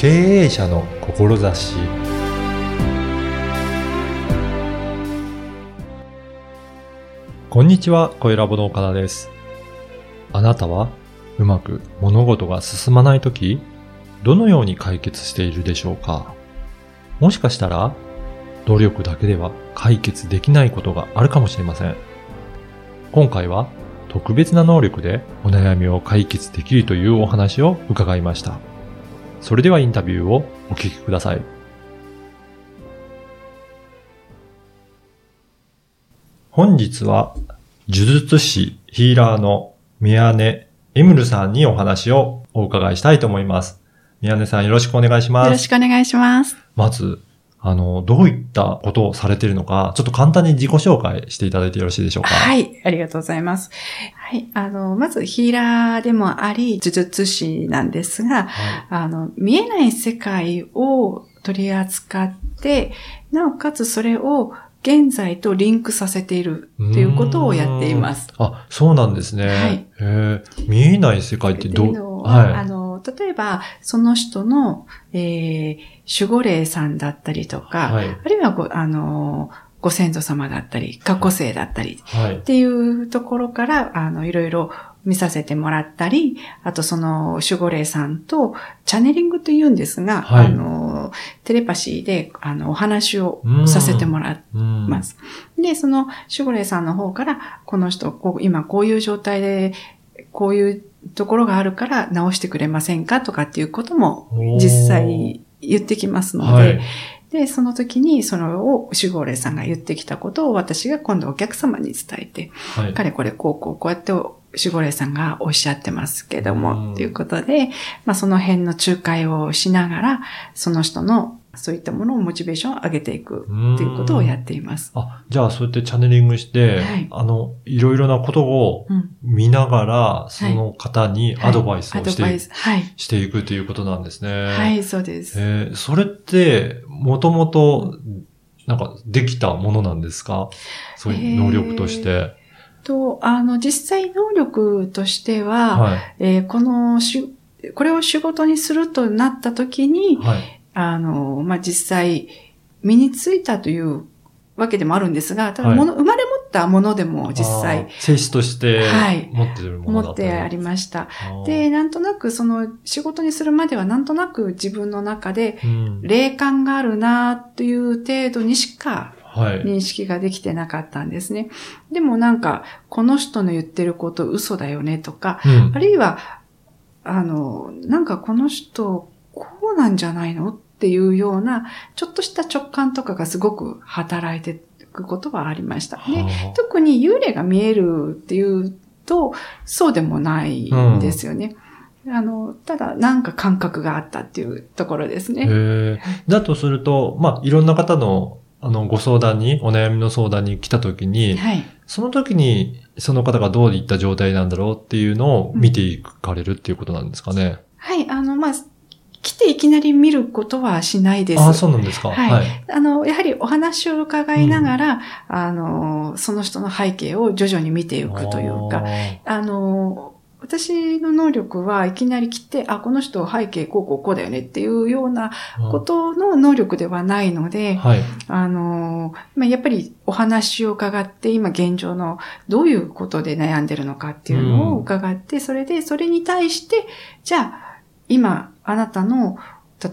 経営者の志こんにちは、声ラボの岡田です。あなたはうまく物事が進まないとき、どのように解決しているでしょうか？もしかしたら、努力だけでは解決できないことがあるかもしれません。今回は特別な能力でお悩みを解決できるというお話を伺いました。それではインタビューをお聞きください。本日は、呪術師ヒーラーの宮根エムルさんにお話をお伺いしたいと思います。宮根さんよろしくお願いします。よろしくお願いします。まず、あの、どういったことをされているのか、ちょっと簡単に自己紹介していただいてよろしいでしょうか？。はいい、ありがとうございます。はい、あの、まずヒーラーでもあり、呪術師なんですが、はい。あの、見えない世界を取り扱って、なおかつそれを現在とリンクさせているっていうことをやっています。あ、そうなんですね。はい見えない世界ってどっていうのは、あの、例えば、その人の、えー、守護霊さんだったりとか、はい。あるいはご、あの、ご先祖様だったり、過去生だったり、はいっ。ていうところから、あの、いろいろ見させてもらったり、あとその守護霊さんとチャネリングと言うんですが、はいあの、テレパシーで、あの、お話をうんさせてもらいうんます。で、その守護霊さんの方から、この人、こう今こういう状態で、こういうところがあるから直してくれませんかとかっていうことも実際言ってきますので、はい。で、その時にそれを守護霊さんが言ってきたことを私が今度お客様に伝えて、はい。彼これこうこうこうやって守護霊さんがおっしゃってますけどうんも、っていうことで、まあその辺の仲介をしながら、その人のそういったものをモチベーションを上げていくっていうことをやっています。あ、じゃあそうやってチャネリングして、はいあの、いろいろなことをうん。見ながら、その方にアドバイスをして,、アドバイス。はい。していくということなんですね。はい、そうです。えーそれって、もともと、なんか、できたものなんですか？そういう能力として。と、あの、実際能力としては、はい。えーこのし、これを仕事にするとなった時に、はい。あの、まあ、実際、身についたというわけでもあるんですが、ただはいもの、生まれ持ったものでも実あ際ー、性質としてはい持ってるもの持っだったりてありました。で、なんとなくその仕事にするまではなんとなく自分の中でうん霊感があるなという程度にしかはい。認識ができてなかったんですね。でもなんか、この人の言ってること嘘だよねとか、うんあるいは、あの、なんかこの人、こうなんじゃないのっていうような、ちょっとした直感とかがすごく働いていくことはありました。で、はあ特に幽霊が見えるっていうと、そうでもないんですよね。あの、ただなんか感覚があったっていうところですね。だとすると、まあ、いろんな方の、あの、ご相談に、お悩みの相談に来た時に、はい。その時に、その方がどういった状態なんだろうっていうのを見ていかれるっていうことなんですかね。はい。あの、まあ、来ていきなり見ることはしないです。ああ、そうなんですか。はいはい。あの、やはりお話を伺いながら、あの、その人の背景を徐々に見ていくというか、あの、私の能力はいきなり来て、あ、この人背景こうこうこうだよねっていうようなことの能力ではないので、はい。あの、まあ、やっぱりお話を伺って、今現状のどういうことで悩んでるのかっていうのを伺って、それで、それに対して、じゃあ、今、あなたの、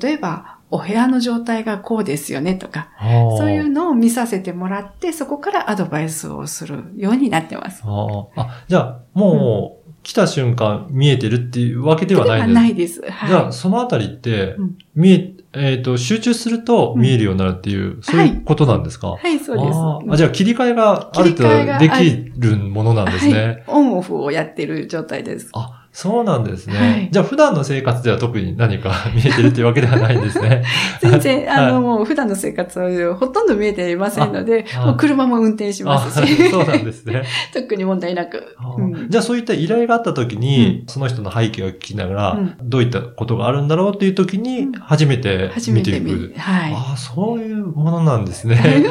例えば、お部屋の状態がこうですよねとか、そういうのを見させてもらって、そこからアドバイスをするようになってます。あじゃあ、もう、来た瞬間見えてるっていうわけではないんですないです。はい。じゃあ、そのあたりってうん、見え、えっ、と、集中すると見えるようになるっていう、そういうことなんですか、はい、そうです。あじゃあ、切り替えがある程切り替えが度できるものなんですね。はい。オンオフをやってる状態です。あ、そうなんですね。はいじゃあ、普段の生活では特に何か 見えてるっていうわけではないんですね。全然、はいあの、もう普段の生活はほとんど見えていませんのでもう車も運転しまあ、すし、そうなんですね。特に問題なく。あうんじゃあ、そういった依頼があった時に、その人の背景を聞きながら、うんどういったことがあるんだろうっていう時にうん、初めて見ていく。はい。ああ、そういうものなんですね。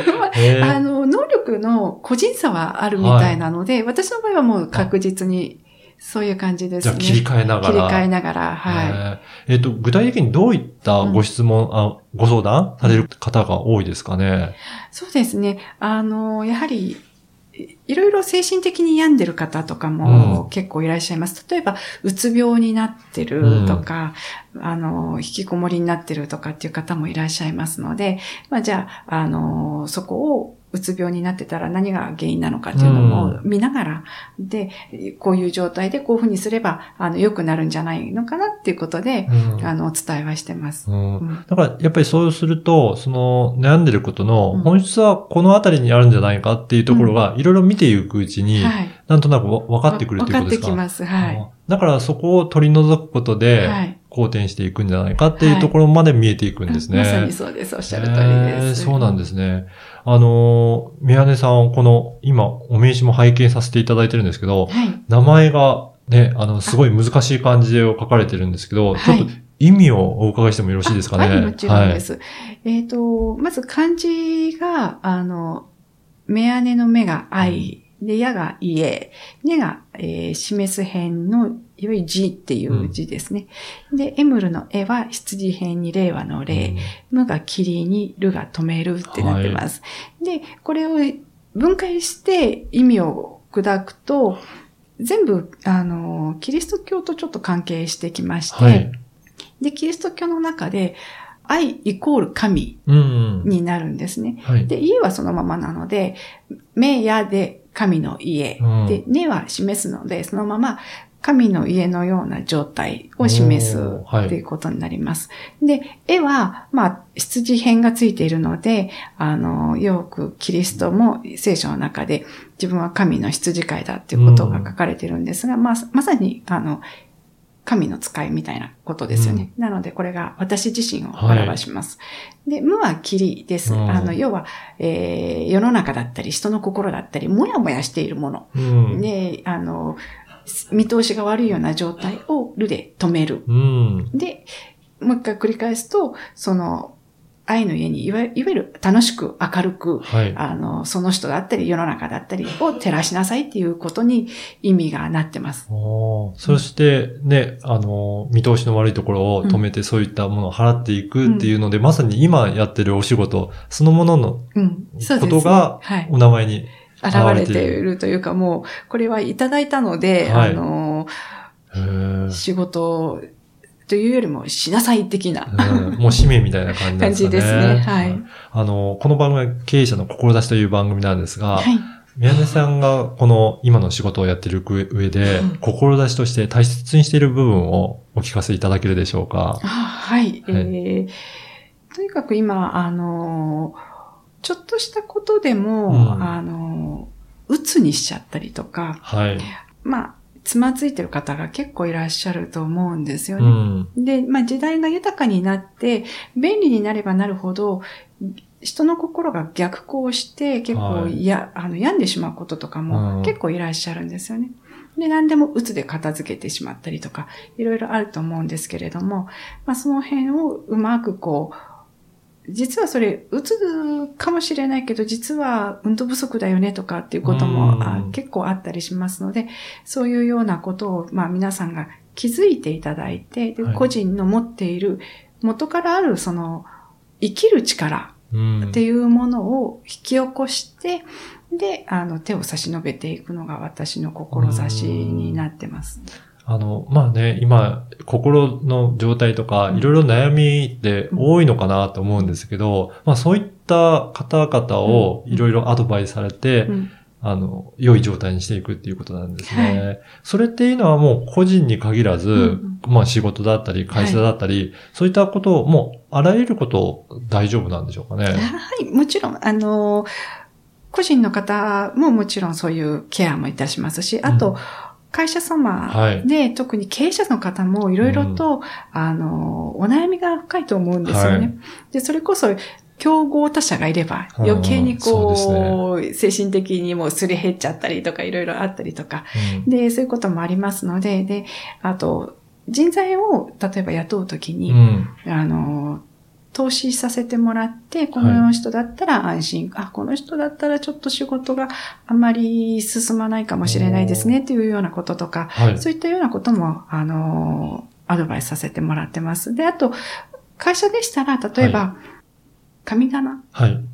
あの、能力の個人差はあるみたいなので、私の場合はもう確実にそういう感じですね。じゃあ切り替えながら。切り替えながら、はい。い。えっ、と、具体的にどういったご質問、あご相談される方が多いですかね？そうですね。あの、やはり、いいろいろ精神的に病んでる方とかうもん結構いらっしゃいます。例えば、うつ病になってるとか、あの、引きこもりになってるとかっていう方もいらっしゃいますので、まあじゃあ、あの、そこをうつ病になってたら何が原因なのかっていうのも見ながら、で、こういう状態でこういうふうにすれば、あの、良くなるんじゃないのかなっていうことで、うんあの、お伝えはしてます。うんうんだから、やっぱりそうすると、その、悩んでることうんの本質はこのあたりにあるんじゃないかっていうところが、いろいろ見ていくうちに、はい。なんとなくわ分かってくるっていうことですか？分かってきます。はい。あだからそこを取り除くことで、はい。好転していくんじゃないかっていうところまで見えていくんですね。まさにそうです。おっしゃる通りへです。ーそうなんですね。あのー、宮根さん、この、今、お名刺も拝見させていただいてるんですけど、はい。名前がね、あの、すごい難しい漢字を書かれてるんですけど、はいちょっと意味をお伺いしてもよろしいですかね？はい、もちろんです。えっ、と、まず漢字が、あの、目姉の目が愛、で、矢が家、根が、えー示す辺の、いわゆる字っていう字ですね。で、エムルの絵は羊辺に令和のはい。令、無が霧にるが止めるってなってます。で、これを分解して意味を砕くと、全部、あの、キリスト教とちょっと関係してきまして、はい。で、キリスト教の中で、愛イコール神うんうん。になるんですね。はい。で、家はそのままなので、目やで神の家。うんで、根は示すので、そのまま神の家のような状態を示すおーはいうことになります。で、絵は、まあ、羊編がついているので、あの、よくキリストも聖書の中で自分は神の羊飼いだっていうことが書かれているんですが、まあ、まさに、あの、神の使いみたいなことですよね。なので、これが私自身を表します。で、無は霧です。うんあの、要は、えー世の中だったり、人の心だったり、もやもやしているもの。うん。で、あの、見通しが悪いような状態をるで止める。うん。で、もう一回繰り返すと、その、愛の家にいわいわゆる楽しく明るく、はい。あの、その人だったり世の中だったりを照らしなさいっていうことに意味がなってます。そしてね、あの、見通しの悪いところを止めて、そういったものを払っていくっていうので、まさに今やってるお仕事、そのもののことがはい。お名前に。現れているというか、もう、これはいただいたので、はいあの、仕事というよりもしなさい的なうんもう使命みたいな感じですかね。じですね。はい。あの、この番組は経営者の志という番組なんですが、はい。宮根さんがこの今の仕事をやっている上で、うん志として大切にしている部分をお聞かせいただけるでしょうかあはい。えーとにかく今、あの、ちょっとしたことでも、うんあの、鬱にしちゃったりとか、はい。まあ、つまずいてる方が結構いらっしゃると思うんですようね。ん。で、まあ時代が豊かになって、便利になればなるほど、人の心が逆行して、結構はいや、あの、病んでしまうこととかうんも結構いらっしゃるんですよね。で、何でも鬱で片付けてしまったりとか、いろいろあると思うんですけれども、まあその辺をうまくこう、実はそれ、うつかもしれないけど、実は運動不足だよねとかっていうことうん。もあ結構あったりしますので、そういうようなことを、まあ皆さんが気づいていただいて、ではい。個人の持っている元からあるその生きる力うん。っていうものを引き起こして、で、あの手を差し伸べていくのが私の志になってます。あの、まあね、今、心の状態とか、うん。いろいろ悩みって多いのかなと思うんですけど、まあそういった方々をうん。いろいろアドバイスされて、うん。あの、良い状態にしていくっていうことなんですね。はそれっていうのはもう個人に限らず、うんまあ仕事だったり、会社だったり、そういったことを、もうあらゆること大丈夫なんでしょうかね。はい、もちろん、あの、個人の方ももちろんそういうケアもいたしますし、あと、うん会社様で、特に経営者の方もいろいろと、あの、お悩みが深いと思うんですよね。はい。で、それこそ、競合他社がいれば、うん余計にそうこう、精神的にもうすり減っちゃったりとか、いろいろあったりとか、うん。で、そういうこともありますので、で、あと、人材を、例えば雇うときに、うん。あの、投資させてもらって、この人だったら安心、あ、この人だったらちょっと仕事があまり進まないかもしれないですね、っていうようなこととか、はい。そういったようなことも、あの、アドバイスさせてもらってます。で、あと、会社でしたら、例えば、神棚はい。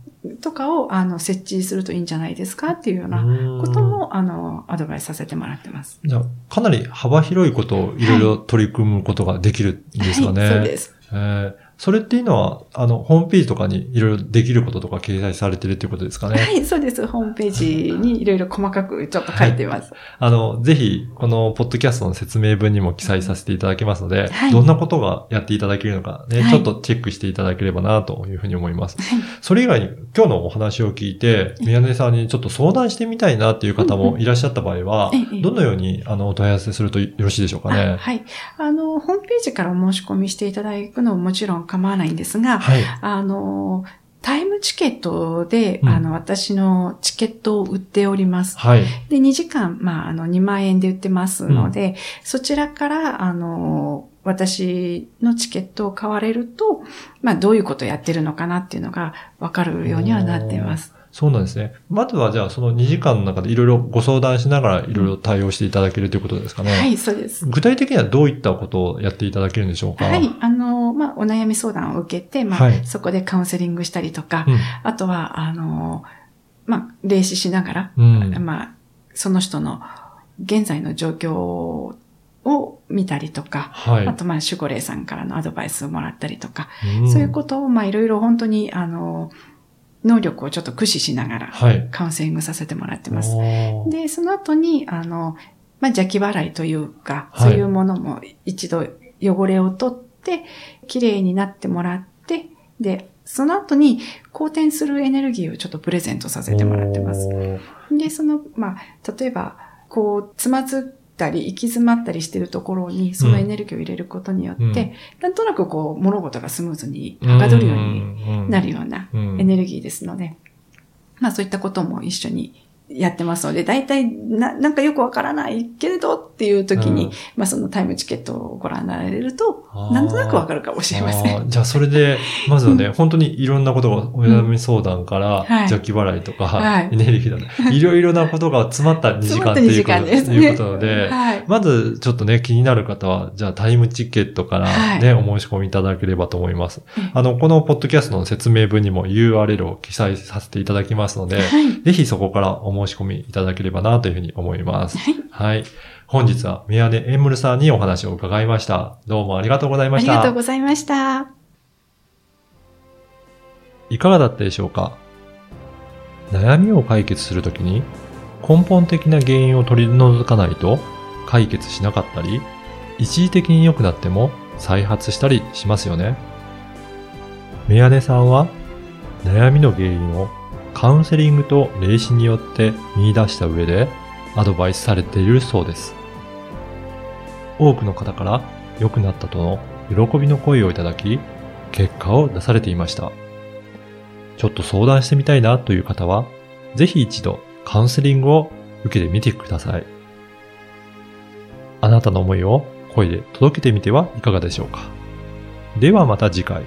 とかを、あの、設置するといいんじゃないですかっていうようなこことも、あの、アドバイスさせてもらってます。じゃあ、かなり幅広いことをいろいろ取り組むことができるんですかね。はい、そうです。えーそれっていうのは、あの、ホームページとかにいろいろできることとか掲載されてるっていうことですかね？はい、そうです。ホームページに いろいろ細かくちょっと書いてます。あの、ぜひ、このポッドキャストの説明文にも記載させていただきますので、はいどんなことがやっていただけるのかね、はいちょっとチェックしていただければなというふうに思います。はい。それ以外に今日のお話を聞いて、宮根さんにちょっと相談してみたいなっていう方もいらっしゃった場合は、ええどのようにあのお問い合わせするとよろしいでしょうかあね。はい。あの、ホームページからお申し込みしていただくのももちろん構わないんですが、はい。あの、タイムチケットで、うんあの、私のチケットを売っております。はい。で、2時間、まあ、あの、2万円で売ってますので、そちらから、あの、私のチケットを買われると、まあ、どういうことをやってるのかなっていうのがわかるようにはなっています。そうなんですね。まずはじゃあその2時間の中でいろいろご相談しながらいろいろ対応していただけるということですかね。はい、そうです。具体的にはどういったことをやっていただけるんでしょうか？はい、あの、まあ、お悩み相談を受けて、まあ、はいそこでカウンセリングしたりとか、うん。あとは、あの、まあ、霊視しながら、うん。まあ、その人の現在の状況を見たりとか、はい。あと、まあ、守護霊さんからのアドバイスをもらったりとか、んそういうことを、まあ、いろいろ本当に、あの、能力をちょっと駆使しながら、はい。カウンセリングさせてもらってます。おーで、その後に、あの、まあ、邪気払いというか、はいそういうものも一度汚れを取って、綺麗になってもらって、で、その後に好転するエネルギーをちょっとプレゼントさせてもらってます。で、その、まあ、例えば、こう、つまずったり、行き詰まったりしてるところに、そのエネルギーを入れることによって、うん。なんとなくこう、物事がスムーズにはかどるようにになるようなうん。エネルギーですので、まあそういったことも一緒にやってますので、大体な、なんかよくわからないけれどっていう時に、うんまあそのタイムチケットをご覧になられるとなんとなくわかるかもしれません。じゃあ、それで、まずはね、本当にいろんなことが、お悩み相談から、はい邪気払いとか、はいエネルギーだね。いろいろなことが詰まった2時間っていうことった2時間ですねいうことなので、はい。まず、ちょっとね、気になる方は、じゃあタイムチケットからはいね、お申し込みいただければと思いますええ。あの、このポッドキャストの説明文にも URL を記載させていただきますので、はい。ぜひそこからお申し込みいただければなというふうに思います。はい。はい。本日は宮根エンムルさんにお話を伺いました。どうもありがとうございました。ありがとうございました。いかがだったでしょうか？悩みを解決するときに根本的な原因を取り除かないと解決しなかったり、一時的に良くなっても再発したりしますよね。メアネさんは悩みの原因をカウンセリングと霊視によって見出した上でアドバイスされているそうです。多くの方から良くなったとの喜びの声をいただき、結果を出されていました。ちょっと相談してみたいなという方は、ぜひ一度カウンセリングを受けてみてください。あなたの思いを声で届けてみてはいかがでしょうか。ではまた次回。